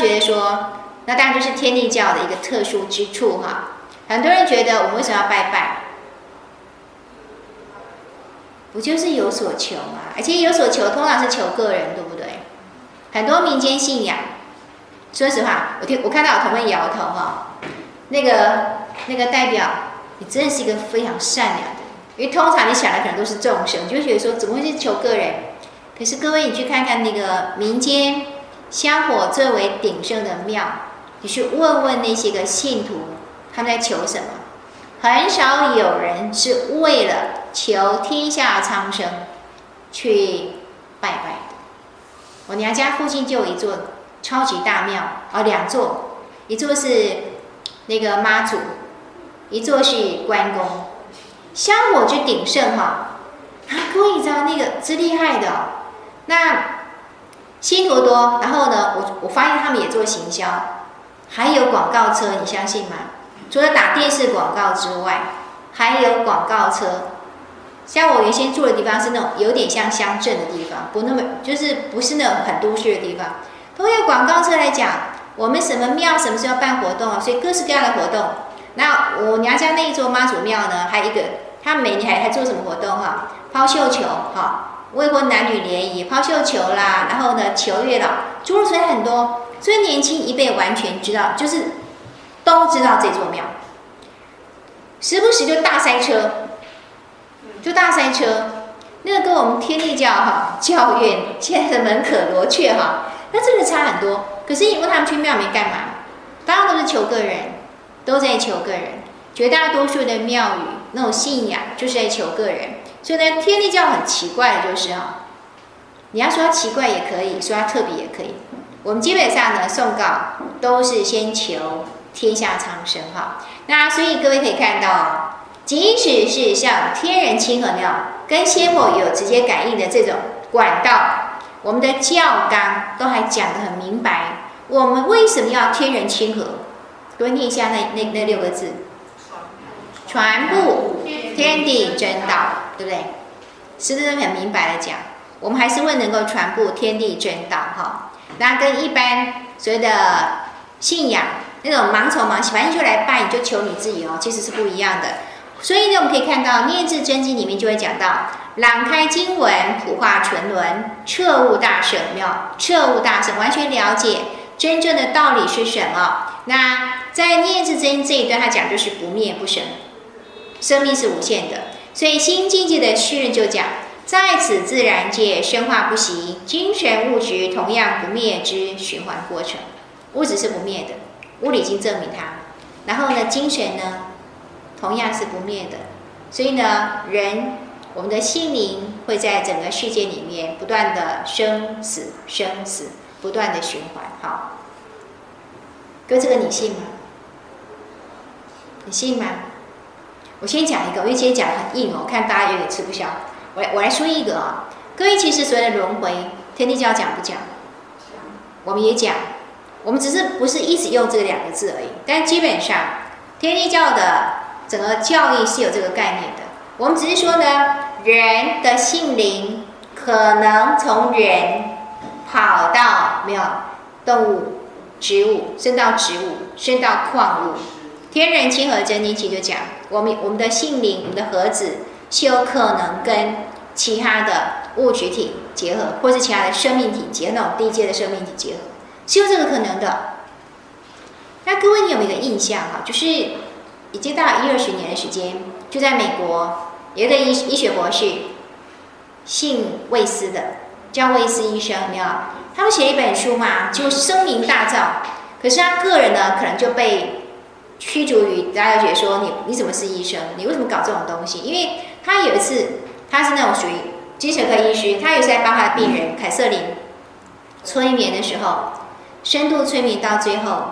觉得说，那当然就是天地教的一个特殊之处哈。很多人觉得我们为什么要拜拜？不就是有所求吗？而且有所求，通常是求个人，对不对？很多民间信仰，说实话，我听我看到有同学摇头哈，那个那个代表，你真的是一个非常善良的，因为通常你想的可能都是众生，就觉得说怎么会是求个人？可是各位，你去看看那个民间香火最为鼎盛的庙，你去问问那些个信徒，他们在求什么？很少有人是为了求天下苍生去拜拜的。我娘家附近就有一座超级大庙，哦，两座，一座是那个妈祖，一座是关公，香火之鼎盛哈。啊，各位你知道那个之厉害的，那信徒多，然后呢，我我发现他们也做行销，还有广告车，你相信吗？除了打电视广告之外，还有广告车。像我原先住的地方是那种有点像乡镇的地方，不那么就是不是那种很都市的地方，都有广告车来讲我们什么庙什么时候办活动啊，所以各式各样的活动。那我娘家那一座妈祖庙呢，还有一个，他每年还还做什么活动哈？抛绣球哈，未婚男女联谊抛绣球啦，然后呢求月老，诸如此类很多，所以年轻一辈完全知道，就是。都知道这座庙，时不时就大塞车，就大塞车。那个跟我们天地教哈教院现在的门可罗雀哈，那真的差很多。可是你问他们去庙里面干嘛？当然都是求个人，都在求个人。绝大多数的庙宇那种信仰就是在求个人。所以呢，天地教很奇怪的就是哈，你要说它奇怪也可以，说它特别也可以。我们基本上呢，诵告都是先求。天下苍生哈，那所以各位可以看到，即使是像天人亲和那样，跟仙佛有直接感应的这种管道，我们的教纲都还讲得很明白。我们为什么要天人亲和？各位念一下那那那六个字：传布天地真道，对不对？是不是很明白的讲？我们还是会能够传布天地真道哈。那跟一般所谓的信仰。那种盲从盲信，反正就来拜，就求你自己哦，其实是不一样的。所以呢，我们可以看到《廿字真经》里面就会讲到：朗开经文，普化沉沦，彻悟大圣妙，彻悟大圣完全了解真正的道理是什么。那在《廿字真经》这一段，他讲就是不灭不生，生命是无限的。所以新境界的诗人就讲：在此自然界，生化不息，精神物质同样不灭之循环过程，物质是不灭的。物理已经证明它，然后呢，精神呢，同样是不灭的，所以呢，人我们的心灵会在整个世界里面不断的生死生死，不断的循环。好，哥，这个你信吗？你信吗？我先讲一个，因为今天讲的很硬哦，我看大家有点吃不消。我来我来说一个啊，各位其实所谓的轮回，天地教讲不讲？我们也讲。我们只是不是一直用这两个字而已，但基本上天地教的整个教义是有这个概念的。我们只是说呢，人的性灵可能从人跑到没有动物、植物，升到植物，升到矿物。天人亲和真经其实就讲，我们我们的性灵、我们的核子是有可能跟其他的物质体结合，或是其他的生命体结合，那种低阶的生命体结合。是有这个可能的。那各位，你有没有印象哈？就是已经到一二十年的时间，就在美国有一个医医学博士，姓魏斯的，叫魏斯医生，有没有？他们写一本书嘛，就声名大噪。可是他个人呢，可能就被驱逐于大家觉得说你你怎么是医生？你为什么搞这种东西？因为他有一次，他是那种属于精神科医师，他有一次在帮他的病人凯瑟琳催眠的时候。深度催眠到最后，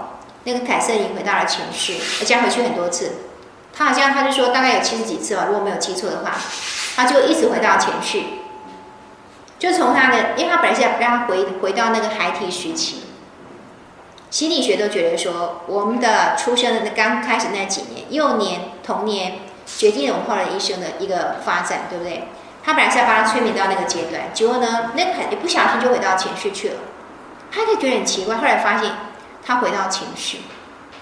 那个凯瑟琳回到了前世，而且回去很多次。他好像他就说大概有七十几次吧，如果没有记错的话，他就一直回到前世。就从他的，因为他本来是要让他回回到那个孩提时期。心理学都觉得说，我们的出生的那刚开始那几年，幼年、童年决定了我们后来一生的一个发展，对不对？他本来是要把他催眠到那个阶段，结果呢，那个一不小心就回到前世去了。他就觉得很奇怪，后来发现他回到前世，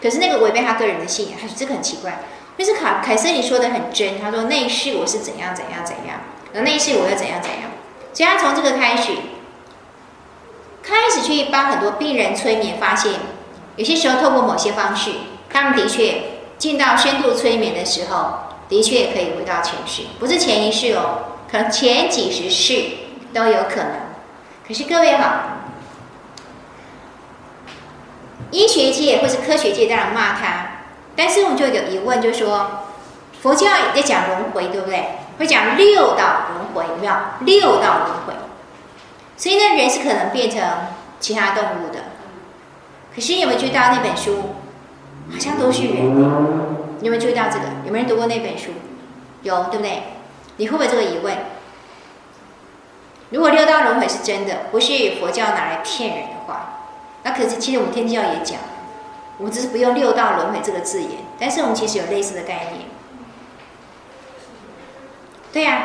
可是那个违背他个人的信仰，他说这个很奇怪。但是凯凯瑟琳说的很真，他说那一世我是怎样怎样怎样，然后那一世我又怎样怎样，所以他从这个开始，开始去帮很多病人催眠，发现有些时候透过某些方式，他们的确进到深度催眠的时候，的确可以回到前世，不是前一世哦。可能前几十世都有可能，可是各位好，医学界或是科学界当然骂他，但是我们就有疑问，就说佛教也在讲轮回，对不对？会讲六道轮回，有没有？六道轮回，所以呢，人是可能变成其他动物的。可是你有没有注意到那本书？好像都是人，有没有注意到这个？有没有人读过那本书？有，对不对？你会不会这个疑问？如果六道轮回是真的，不是佛教拿来骗人的话，那可是其实我们天地教也讲，我们只是不用六道轮回这个字眼，但是我们其实有类似的概念。对呀、啊，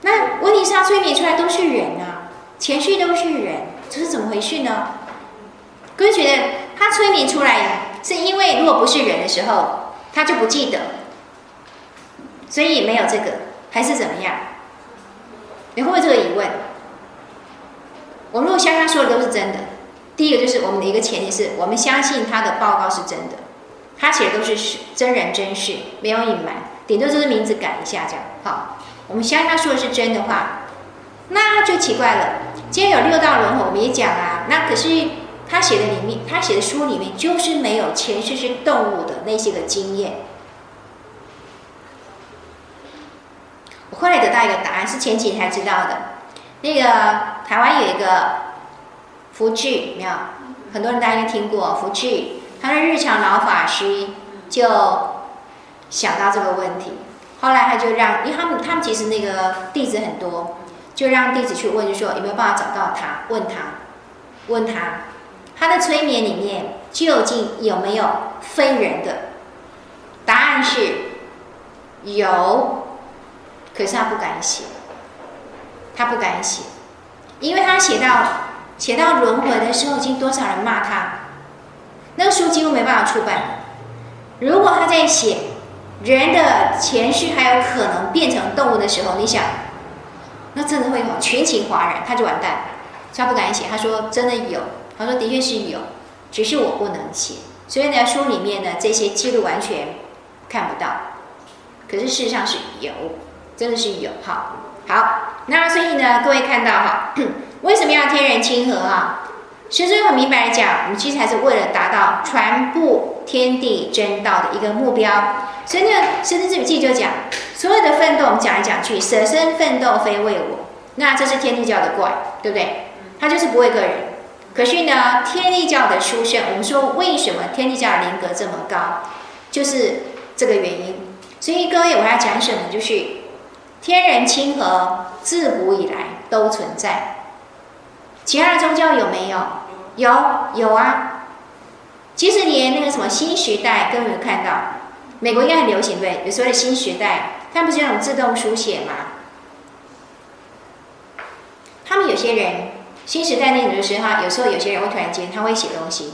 那问题是他催眠出来都是人啊，前世都是人，这是怎么回事呢？各位觉得他催眠出来是因为如果不是人的时候，他就不记得，所以没有这个。还是怎么样？你会不会这个疑问？我如果相信他说的都是真的，第一个就是我们的一个前提是我们相信他的报告是真的，他写的都是真人真事，没有隐瞒，顶多就是名字改一下这样。好，我们相信他说的是真的话，那就奇怪了。既然有六道轮回，我们也讲啊，那可是他写的里面，他写的书里面就是没有前世是动物的那些个经验。我后来得到一个答案，是前几年才知道的。那个台湾有一个福聚，没有？很多人大家应该听过福聚，他的日常老法师就想到这个问题，后来他就让，因为他们他们其实那个弟子很多，就让弟子去问，就说有没有办法找到他？问他，问他，他的催眠里面究竟有没有非人的？答案是有。可是他不敢写，他不敢写，因为他写到写到轮回的时候，已经多少人骂他，那个书几乎没办法出版。如果他在写人的前世还有可能变成动物的时候，你想，那真的会有群情哗然，他就完蛋。他不敢写，他说真的有，他说的确是有，只是我不能写。所以呢，书里面呢这些记录完全看不到，可是事实上是有。真的是有哈，好，那所以呢，各位看到哈，为什么要天人亲和啊？师尊很明白的讲，我们其实还是为了达到传播天地真道的一个目标。所以呢，师尊这笔记就讲，所有的奋斗，我们讲来讲去，舍身奋斗非为我，那这是天地教的怪，对不对？他就是不为个人。可是呢，天地教的殊胜，我们说为什么天地教的灵格这么高，就是这个原因。所以各位，我要讲什么？就是。天人亲和，自古以来都存在。其他的宗教有没有？有，有啊。其实连那个什么新时代，各位有看到？美国应该很流行，对，有所谓的新时代，他们不是那种自动书写吗？他们有些人，新时代那种的时候，有时候有些人会突然间他会写东西，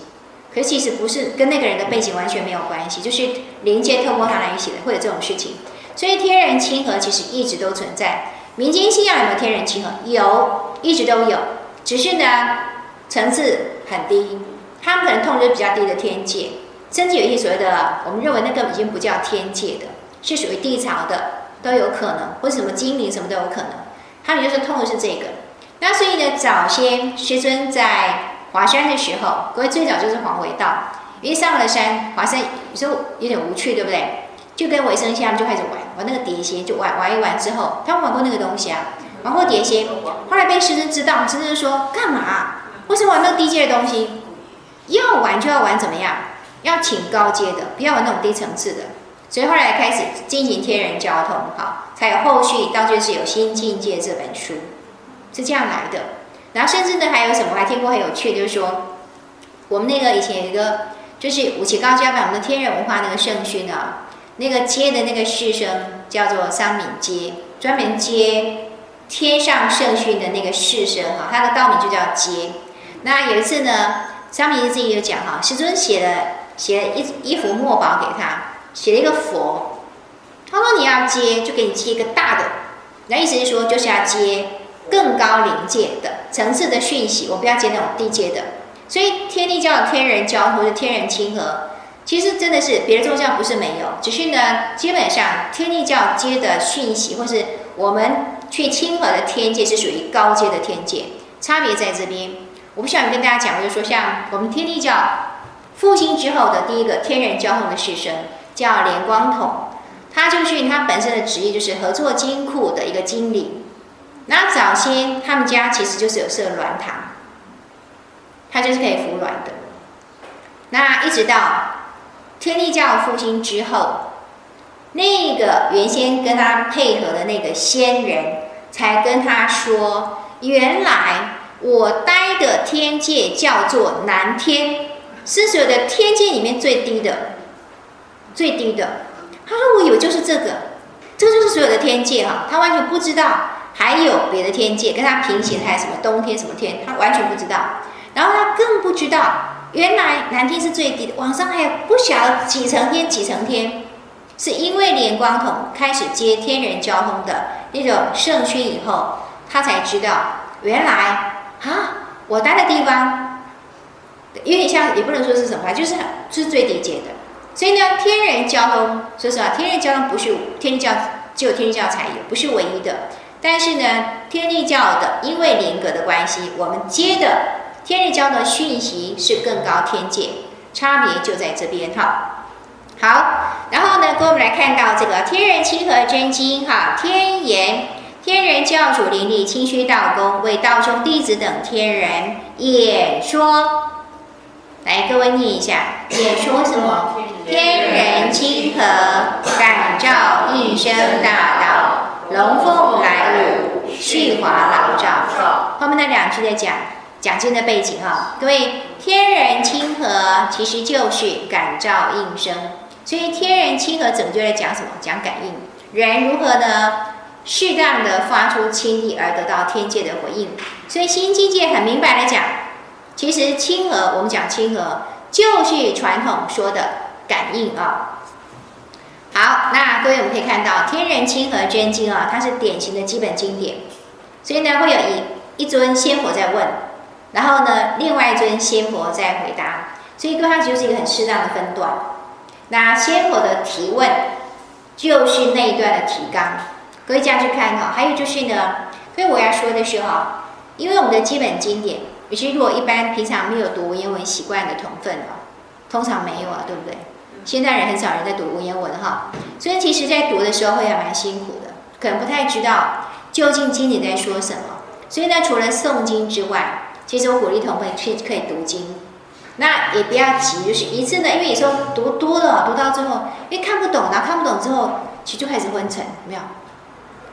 可是其实不是跟那个人的背景完全没有关系，就是灵界透过他来写的，会有这种事情。所以天人亲和其实一直都存在。民间信仰有没有天人亲和？有，一直都有。只是呢，层次很低。他们可能通的比较低的天界，甚至有一些所谓的，我们认为那个已经不叫天界的，是属于地曹的，都有可能，或者什么精灵什么都有可能。他们就是痛的是这个。那所以呢，早先师尊在华山的时候，各位最早就是黄维道，因为上了山，华山有时候有点无趣，对不对？就跟维生下，他们就开始玩玩那个碟仙，就玩玩一玩之后，他们玩过那个东西啊，玩过碟仙。后来被师尊知道，师尊说：“干嘛？为什么玩那个低阶的东西？要玩就要玩怎么样？要请高阶的，不要玩那种低层次的。”所以后来开始进行天人交通，哈，才有后续，到就是有《新境界》这本书，是这样来的。然后甚至呢，还有什么？我还听过很有趣，就是说，我们那个以前有一个，就是五期高教版，我们的天人文化那个圣训啊。那个接的那个师生叫做桑敏接，专门接天上圣训的那个士绅哈，他的道名就叫接。那有一次呢，沙弥自己有讲哈，师尊写了写了一一幅墨宝给他，写了一个佛，他说你要接就给你接一个大的，那意思是说就是要接更高灵界的层次的讯息，我不要接那种低阶的。所以天地教的天人交或者天人亲和，其实真的是别的宗教不是没有，只是呢，基本上天地教接的讯息或是我们去亲和的天界是属于高阶的天界，差别在这边。我不想跟大家讲，我就说像我们天地教复兴之后的第一个天人交通的士生叫连光统，他就是他本身的职业就是合作金库的一个经理。那早先他们家其实就是有设卵堂。他就是可以服卵的。那一直到天地教复兴之后，那个原先跟他配合的那个仙人，才跟他说：“原来我待的天界叫做南天，是所有的天界里面最低的，最低的。”他说：“我以为就是这个，这个就是所有的天界哈。”他完全不知道还有别的天界跟他平行，还有什么冬天什么天，他完全不知道。然后他更不知道，原来南天是最低的，往上还有不晓几层天几层天，是因为连光筒开始接天人交通的那种圣训以后，他才知道原来啊，我待的地方有点像，也不能说是什么，就是是最低阶的。所以呢，天人交通，说实话，天人交通不是天教，只有天教才有，不是唯一的。但是呢，天地教的因为灵格的关系，我们接的。天人交的讯息是更高天界，差别就在这边哈。好，然后呢，跟我们来看到这个天人亲和真经哈。天言天人教主灵力清虚道公为道中弟子等天人演说，来各位念一下，演说什么？天人亲和感召应声大道，龙凤来舞，旭华老照。后面那两句在讲。讲经的背景哈，各位天人亲和其实就是感召应声，所以天人亲和整个就在讲什么？讲感应，人如何呢？适当的发出亲力而得到天界的回应。所以新境界很明白的讲，其实亲和我们讲亲和就是传统说的感应啊。好，那各位我们可以看到天人亲和真经啊，它是典型的基本经典，所以呢会有一一尊仙佛在问。然后呢，另外一尊仙佛在回答，所以对它就是一个很适当的分段。那仙佛的提问就是那一段的提纲，各位这样去看哈。还有就是呢，所以我要说的是哈，因为我们的基本经典，尤其如果一般平常没有读文言文习惯的同分啊，通常没有啊，对不对？现代人很少人在读文言文哈，所以其实在读的时候会还蛮辛苦的，可能不太知道究竟经典在说什么。所以呢，除了诵经之外，其实我鼓励同学去可以读经，那也不要急，就是一次呢，因为有时候读多了，读到最后，因为看不懂，然后看不懂之后，其实就开始昏沉，有没有？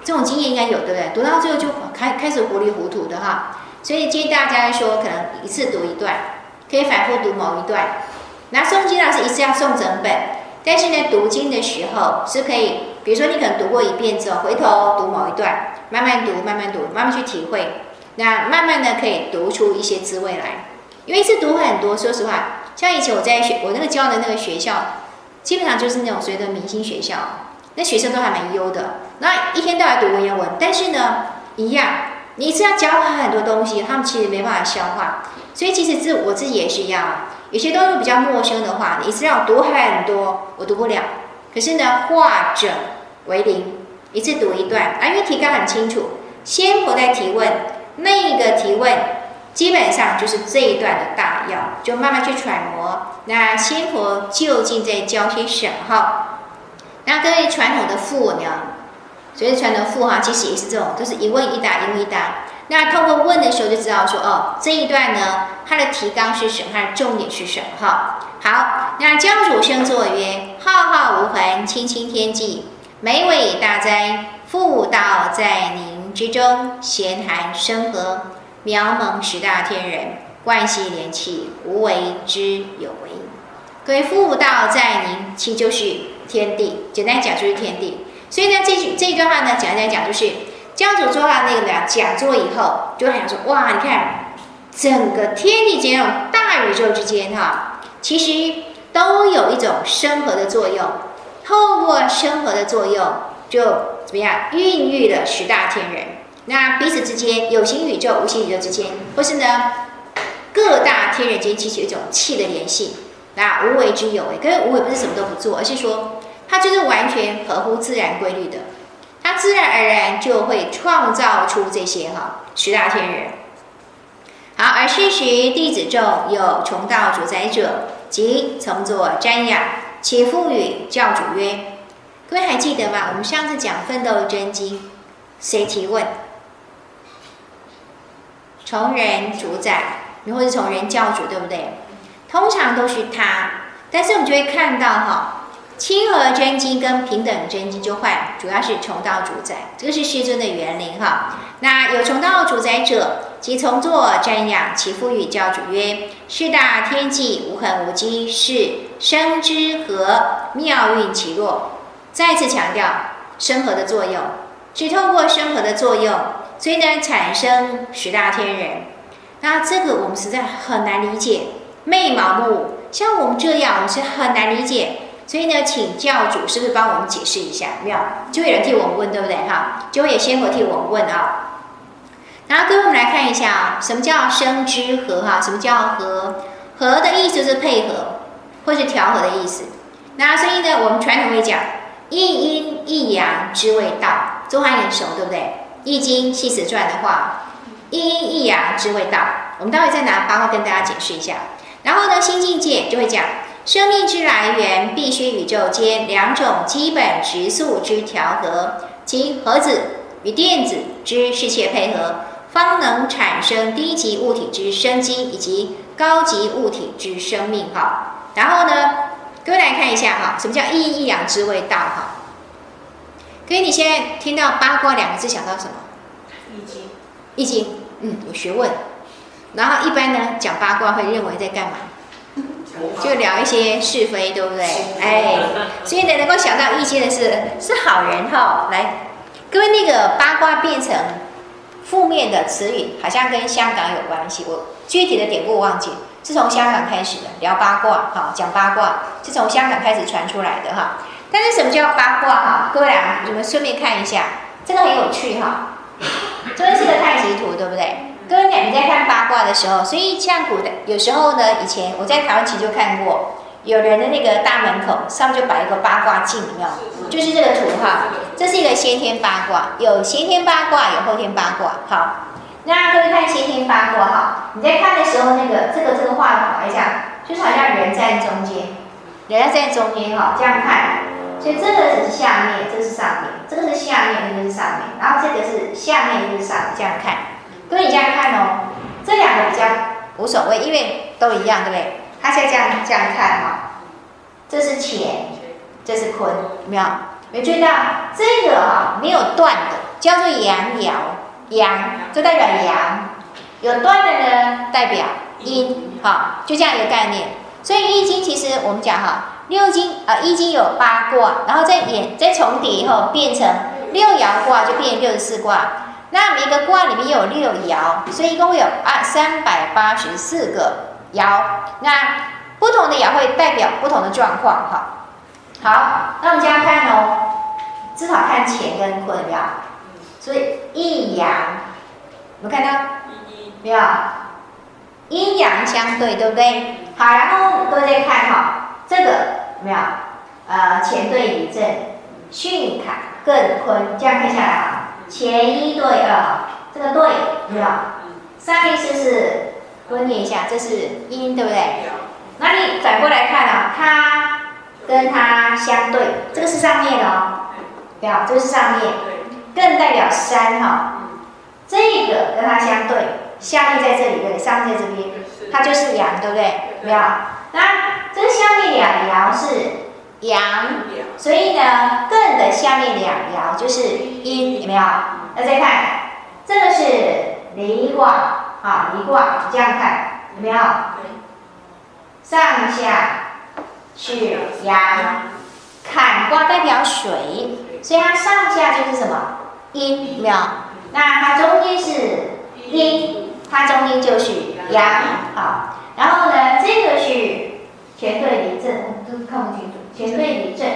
这种经验应该有，对不对？读到最后就开开始糊里糊涂的哈。所以建议大家说，可能一次读一段，可以反复读某一段。那诵经呢是一次要诵整本，但是呢，读经的时候是可以，比如说你可能读过一遍之后，回头读某一段，慢慢读，慢慢读，慢慢去体会。那慢慢的可以读出一些滋味来，因为一次读很多，说实话，像以前我在学我那个教的那个学校，基本上就是那种所谓的明星学校，那学生都还蛮优的，那一天到晚读文言文，但是呢，一样，你一次要教他很多东西，他们其实没办法消化，所以其实自我自己也是一样，有些东西比较陌生的话，你一次要读很多，我读不了，可是呢，化整为零，一次读一段，啊，因为提纲很清楚，先佛在提问。那个提问基本上就是这一段的大要，就慢慢去揣摩。那仙佛究竟在教些什么？那各位传统的赋呢？所以传统赋哈，其实也是这种，都是一问一答，一问一答。那通过问的时候就知道说，哦，这一段呢，它的提纲是什么？它的重点是什么？哈，好，那教主升座曰：浩浩无痕，清清天际，美伟大哉，复道在您。之中闲谈生和，渺茫十大天人，贯悉连气，无为之有为。各位复道在您，其就是天地。简单讲就是天地。所以呢，这句这一段话呢，讲讲讲就是教主做完那个讲座以后，就很想说，哇，你看整个天地间、大宇宙之间哈，其实都有一种生合的作用，透过生合的作用，就怎么样孕育了十大天人。那彼此之间，有形宇宙、无形宇宙之间，或是呢各大天人间，其实有一种气的联系。那无为之有为，可是无为不是什么都不做，而是说它就是完全合乎自然规律的，他自然而然就会创造出这些哈十大天人。好，而是时弟子中有崇道主宰者，即从座瞻仰，且复与教主曰：“各位还记得吗？我们上次讲奋斗真经，谁提问？”从人主宰，你或是从人教主，对不对？通常都是他，但是我们就会看到哈，亲和真经跟平等真经就换，主要是崇道主宰，这个是世尊的园林哈。那有崇道主宰者，即从座瞻仰，其父与教主曰：“是大天际无痕无迹，是生之和妙运其弱。”再次强调生和的作用，只透过生和的作用。所以呢，产生十大天人，那这个我们实在很难理解，昧盲目。像我们这样，我们是很难理解。所以呢，请教主是不是帮我们解释一下？没有，就有人替我们问，对不对？哈，就会有仙佛替我们问啊。然后各位，我们来看一下啊，什么叫生之和？哈，什么叫和？和的意思是配合，或是调和的意思。那所以呢，我们传统会讲一阴一阳之谓道，中华眼熟，对不对？易经系辞传的话，一阴一阳之谓道。我们待会再拿八卦跟大家解释一下。然后呢，新境界就会讲，生命之来源必须宇宙间两种基本质素之调和，即核子与电子之适切配合，方能产生低级物体之生机以及高级物体之生命。哈，然后呢，各位来看一下哈，什么叫一阴一阳之谓道？哈。所以你现在听到八卦两个字想到什么？易经。易经，嗯，有学问。然后一般呢讲八卦会认为在干嘛？就聊一些是非，对不对？哎，所以呢能够想到一些的是是好人哈。来，各位那个八卦变成负面的词语，好像跟香港有关系。我具体的典故忘记，是从香港开始的聊八卦，哈，讲八卦是从香港开始传出来的哈。但是什么叫八卦哈？各位啊，你们顺便看一下，这个很有趣哈。这是个太极图，对不对？各位你在看八卦的时候，所以像古代有时候呢，以前我在台湾其实就看过，有人的那个大门口上面就摆一个八卦镜，有没有？就是这个图哈。这是一个先天八卦，有先天八卦，有后天八卦。好，那各位看先天八卦哈，你在看的时候，那个这个这个画法来讲，就是好像人在中间，人要在中间哈，这样看。所以这个只是下面，这个是上面，这个是下面，这个是上面，然后这个是下面，这个是上面，这样看。各位你这样看哦，这两个比较无所谓，因为都一样，对不对？它现在这样这样看哈，这是乾，这是坤，有没有？没注意到这个哈没有断的，叫做阳爻，阳就代表阳，有断的呢代表阴，哈，就这样一个概念。所以易经其实我们讲哈。六经啊，呃，易经有八卦，然后再演再重叠以后变成六爻卦，就变成六十四卦。那每个卦里面有六爻，所以一共会有啊三百八十四个爻。那不同的爻会代表不同的状况哈。好，那我们这样看哦，至少看乾跟坤爻。所以一阳，有没有看到？没有，阴阳相对，对不对？好，然后各位再看哈。这个有没有？呃，乾对离震，巽坎艮坤，这样看下来啊，干一对二，这个对有没有？上面是是，我念一下，这是阴，对不对？那你转过来看啊，它跟它相对，这个是上面哦，对啊，这个是上面，更代表山哈，这个跟它相对，下面在这里对，上面在这边，它就是阳，对不对？没有？那这下面两爻是阳，所以呢，艮的下面两爻就是阴，有没有？那再看，这个是离卦啊，离卦，这样看有没有？上下是阳，坎卦代表水，所以它上下就是什么阴，有没有？那它中间是阴，它中间就是阳，好。然后呢，这个是全对离这，都看不清楚。干对离震，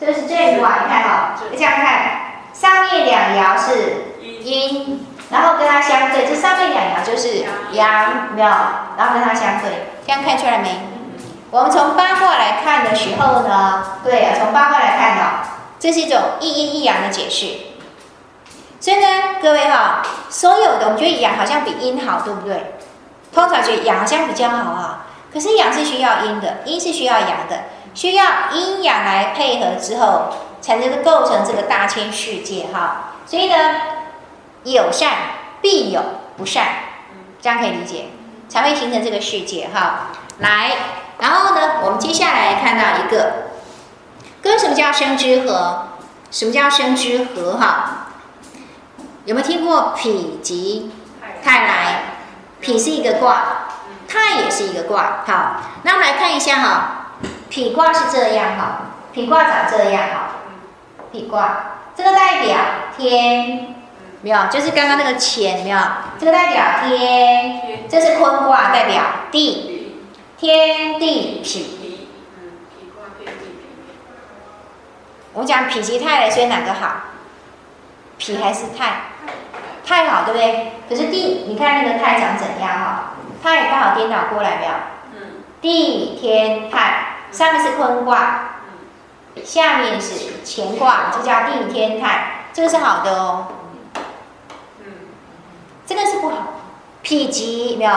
这个是震卦，你看哈，这样看，上面两爻是阴，然后跟它相对，这上面两爻就是阳，没有？然后跟它相对，这样看出来没？我们从八卦来看的时候呢，对啊，从八卦来看的，这是一种一阴一阳的解释。所以呢，各位哈，所有的我觉得阳好像比阴好，对不对？通常觉得阳好像比较好啊，可是阳是需要阴的，阴是需要阳的，需要阴阳来配合之后，才能够构成这个大千世界哈。所以呢，有善必有不善，这样可以理解，才会形成这个世界哈。来。然后呢，我们接下来看到一个，跟什么叫生之和？什么叫生之和？哈，有没有听过否极泰来？否是一个卦，泰也是一个卦。好，那我们来看一下哈，否卦是这样哈，否卦长这样哈，否卦这个代表天，没有，就是刚刚那个乾，没有，这个代表天，这是坤卦，代表地。天地否，我们讲否极泰来，所以哪个好？否还是泰？泰好，对不对？可是地，你看那个泰长怎样哈？泰刚好颠倒过来没有？地天泰，上面是坤卦，下面是乾卦，就叫定天泰，这个是好的哦。这个是不好，否极没有。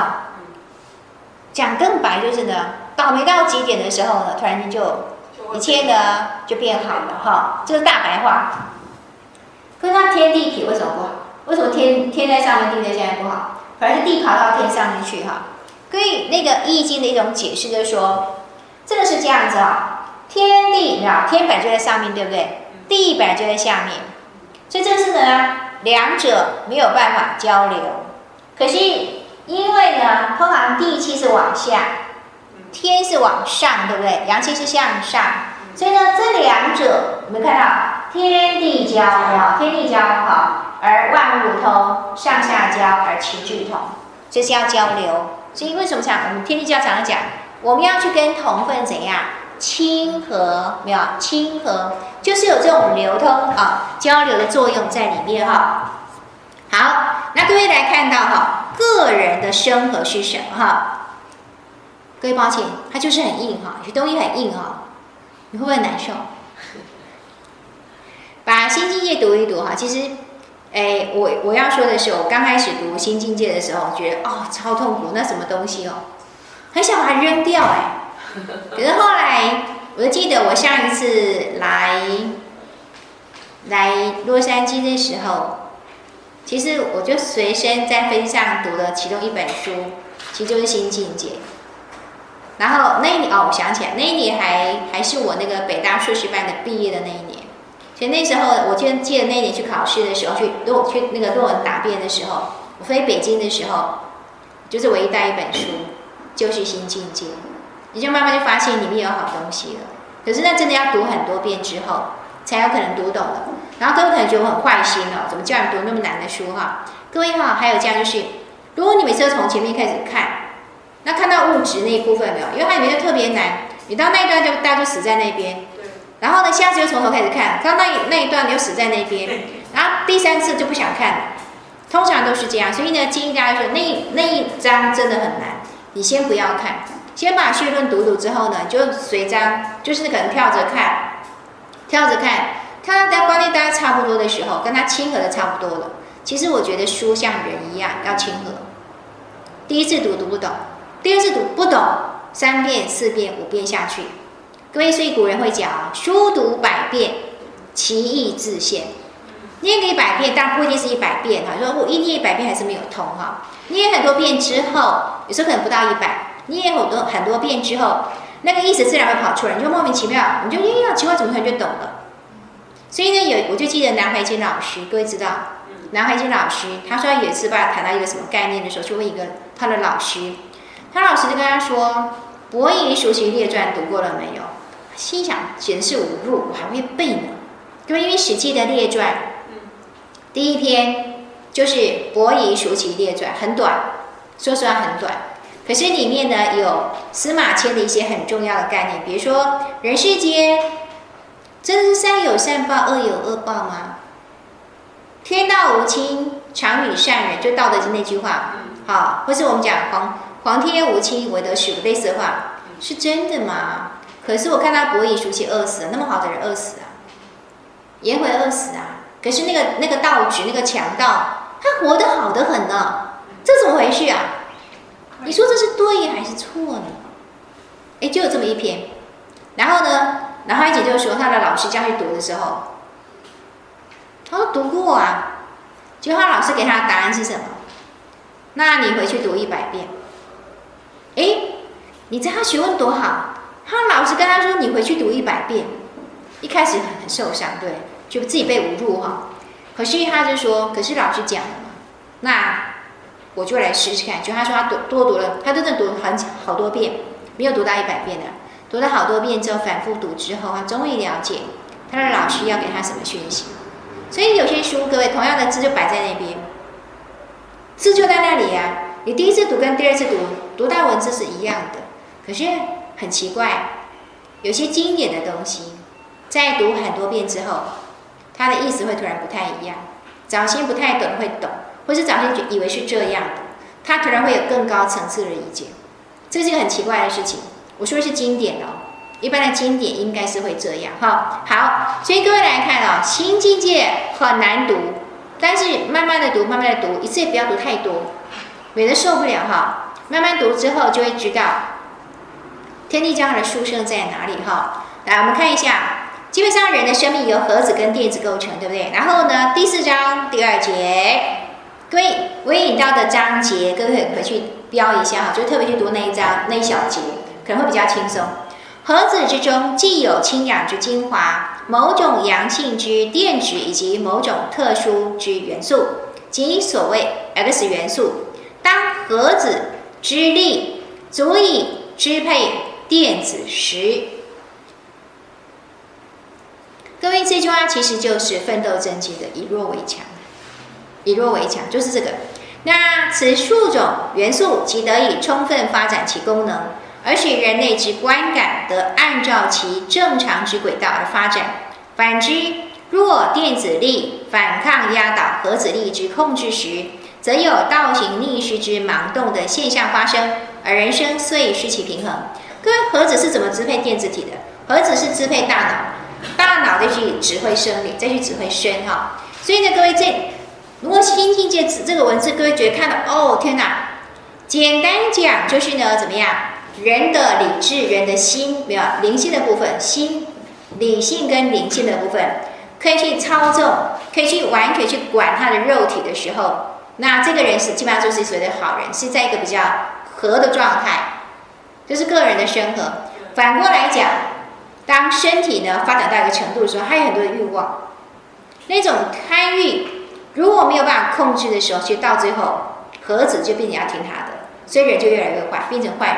讲更白就是呢，倒霉到极点的时候呢，突然间就一切呢就变好了哈，这是大白话。可是它天地否为什么不好？为什么天天在上面，地在下面不好？反而是地跑到天上面去哈。所以那个《易经》的一种解释就是说，这个是这样子啊，天地啊，天本就在上面对不对？地本就在下面，所以这是呢，两者没有办法交流。可惜。因为呢，通常地气是往下，天是往上，对不对？阳气是向上，所以呢，这两者我们看到天地交啊，天地交好，而万物通，上下交而齐聚同，这是要交流。所以为什么讲我们天地交常常讲，我们要去跟同分怎样亲和？没有亲和，就是有这种流通啊交流的作用在里面哈。好，那各位来看到哈。个人的生和是什么哈？各位抱歉，它就是很硬哈，有些东西很硬哈，你会不会难受？把《新境界》读一读哈，其实，哎，我我要说的是，我刚开始读《新境界》的时候，觉得哦超痛苦，那什么东西哦，很想把它扔掉哎。可是后来，我就记得我上一次来来洛杉矶的时候。其实我就随身在飞机上读的其中一本书，其实就是《新境界》。然后那一年哦，我想起来，那一年还还是我那个北大硕士班的毕业的那一年。所以那时候，我就记得那一年去考试的时候，去论去那个论文答辩的时候，我飞北京的时候，就是唯一带一本书，就是《新境界》。你就慢慢就发现里面有好东西了。可是那真的要读很多遍之后，才有可能读懂了。然后各位可能觉得我很坏心哦，怎么叫你读那么难的书哈？各位哈，还有这样就是，如果你每次都从前面开始看，那看到物质那一部分没有？因为它里面就特别难，你到那一段就大家就死在那边。然后呢，下次又从头开始看，到那那一段你又死在那边，然后第三次就不想看了。通常都是这样，所以呢，建议大家说，那那一章真的很难，你先不要看，先把序论读读之后呢，就随章，就是可能跳着看，跳着看。他在观念大家差不多的时候，跟他亲和的差不多了。其实我觉得书像人一样要亲和。第一次读读不懂，第二次读不懂，三遍、四遍、五遍下去。各位，所以古人会讲书读百遍，其义自现。念个一百遍，但不一定是一百遍哈。说我一念一百遍还是没有通哈。念很多遍之后，有时候可能不到一百。念很多很多遍之后，那个意思自然会跑出来，你就莫名其妙，你就哎呀，奇怪，怎么突然就懂了？所以呢，有我就记得南怀瑾老师，各位知道，南怀瑾老师他说有一次吧，谈到一个什么概念的时候，就问一个他的老师，他老师就跟他说：“伯夷叔齐列传读过了没有？”心想简直是侮辱，我还会背呢。因为《史记》的列传，第一篇就是《伯夷叔齐列传》，很短，说实话很短。可是里面呢有司马迁的一些很重要的概念，比如说人世间真的是善有善报，恶有恶报吗？天道无亲，常与善人，就《道德经》那句话，好，或是我们讲皇皇天无亲，唯德是类似的话，是真的吗？可是我看他伯夷叔齐饿死了，那么好的人饿死啊，颜回饿死啊，可是那个那个道直那个强盗，他活得好得很呢，这怎么回事啊？你说这是对还是错呢？哎，就有这么一篇，然后呢，然后一姐就说他的老师叫他去读的时候，他说读过啊，结果他老师给他的答案是什么？那你回去读一百遍。哎，你知道他学问多好？他老师跟他说你回去读一百遍，一开始很很受伤，对，就自己被侮辱哈。可是他就说，可是老师讲了嘛，那。我就来试试看，就他说他多多读了，他真的读很好多遍，没有读到一百遍的，读了好多遍之后反复读之后，他终于了解他的老师要给他什么讯息。所以有些书，各位同样的字就摆在那边，字就在那里呀、啊。你第一次读跟第二次读，读到文字是一样的，可是很奇怪，有些经典的东西，在读很多遍之后，它的意思会突然不太一样。早先不太懂会懂。或是早先以为是这样的，他突然会有更高层次的理解，这是一个很奇怪的事情。我说的是经典哦，一般的经典应该是会这样哈。好，所以各位来看哦，新境界很难读，但是慢慢的读，慢慢的读，一次也不要读太多，免得受不了哈。慢慢读之后就会知道天地将来的殊胜在哪里哈。来，我们看一下，基本上人的生命由核子跟电子构成，对不对？然后呢，第四章第二节。各位，我引到的章节，各位回去标一下哈，就特别去读那一章那一小节，可能会比较轻松。核子之中既有氢氧之精华，某种阳性之电子，以及某种特殊之元素，即所谓 X 元素。当核子之力足以支配电子时，各位，这句话其实就是《奋斗真经》的“以弱为强”。以弱为强，就是这个。那此数种元素即得以充分发展其功能，而使人类之观感得按照其正常之轨道而发展。反之，若电子力反抗压倒核子力之控制时，则有倒行逆施之盲动的现象发生，而人生遂失其平衡。各位，核子是怎么支配电子体的？核子是支配大脑，大脑再去指挥生理，再去指挥身哈。所以呢，各位这。如果新境界这个文字，各位觉得看到哦，天哪！简单讲就是呢，怎么样？人的理智，人的心，没有灵性的部分，心理性跟灵性的部分，可以去操纵，可以去完全去管他的肉体的时候，那这个人是基本上就是所谓的好人，是在一个比较和的状态，就是个人的生和。反过来讲，当身体呢发展到一个程度的时候，还有很多的欲望，那种贪欲。如果没有办法控制的时候，其实到最后盒子就变成要听他的，所以人就越来越坏，变成坏人。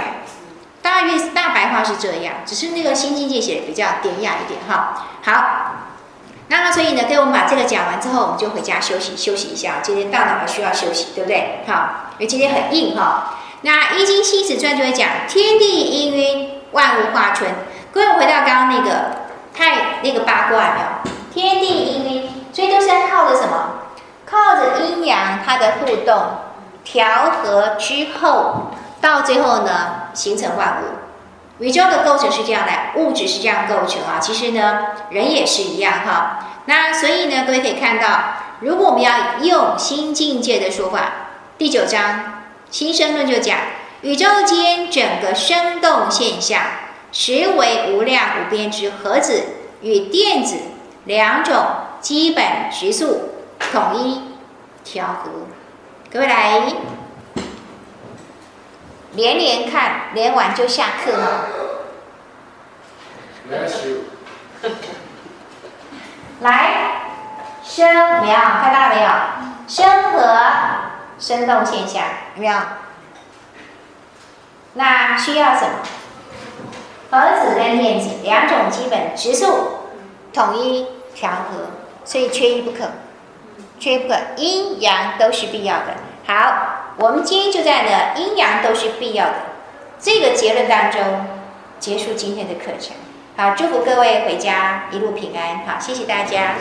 大约大白话是这样，只是那个新境界写的比较典雅一点哈。好，那么所以呢，跟我们把这个讲完之后，我们就回家休息休息一下。今天大脑还需要休息，对不对？好，因为今天很硬哈。那《易经系辞传》就会讲天地氤氲，万物化春。各位回到刚刚那个太那个八卦有没有？天地氤氲，所以都是要靠着什么？靠着阴阳它的互动调和之后，到最后呢，形成万物。宇宙的构成是这样的，物质是这样构成啊。其实呢，人也是一样哈。那所以呢，各位可以看到，如果我们要用新境界的说法，第九章新生论就讲，宇宙间整个生动现象，实为无量无边之核子与电子两种基本质素。统一调和，各位来连连看，连完就下课了。来，生没有看到了没有？生和生动现象有没有？那需要什么？核子跟电子两种基本植素统一。调和，所以缺一不可，缺一不可，阴阳都是必要的。好，我们今天就在呢，阴阳都是必要的这个结论当中结束今天的课程。好，祝福各位回家一路平安。好，谢谢大家。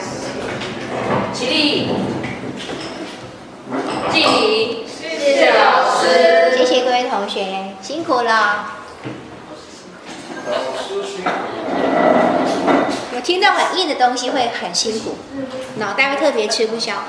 起立，敬礼，谢谢老师，谢谢各位同学，辛苦了。我听到很硬的东西会很辛苦，脑袋会特别吃不消。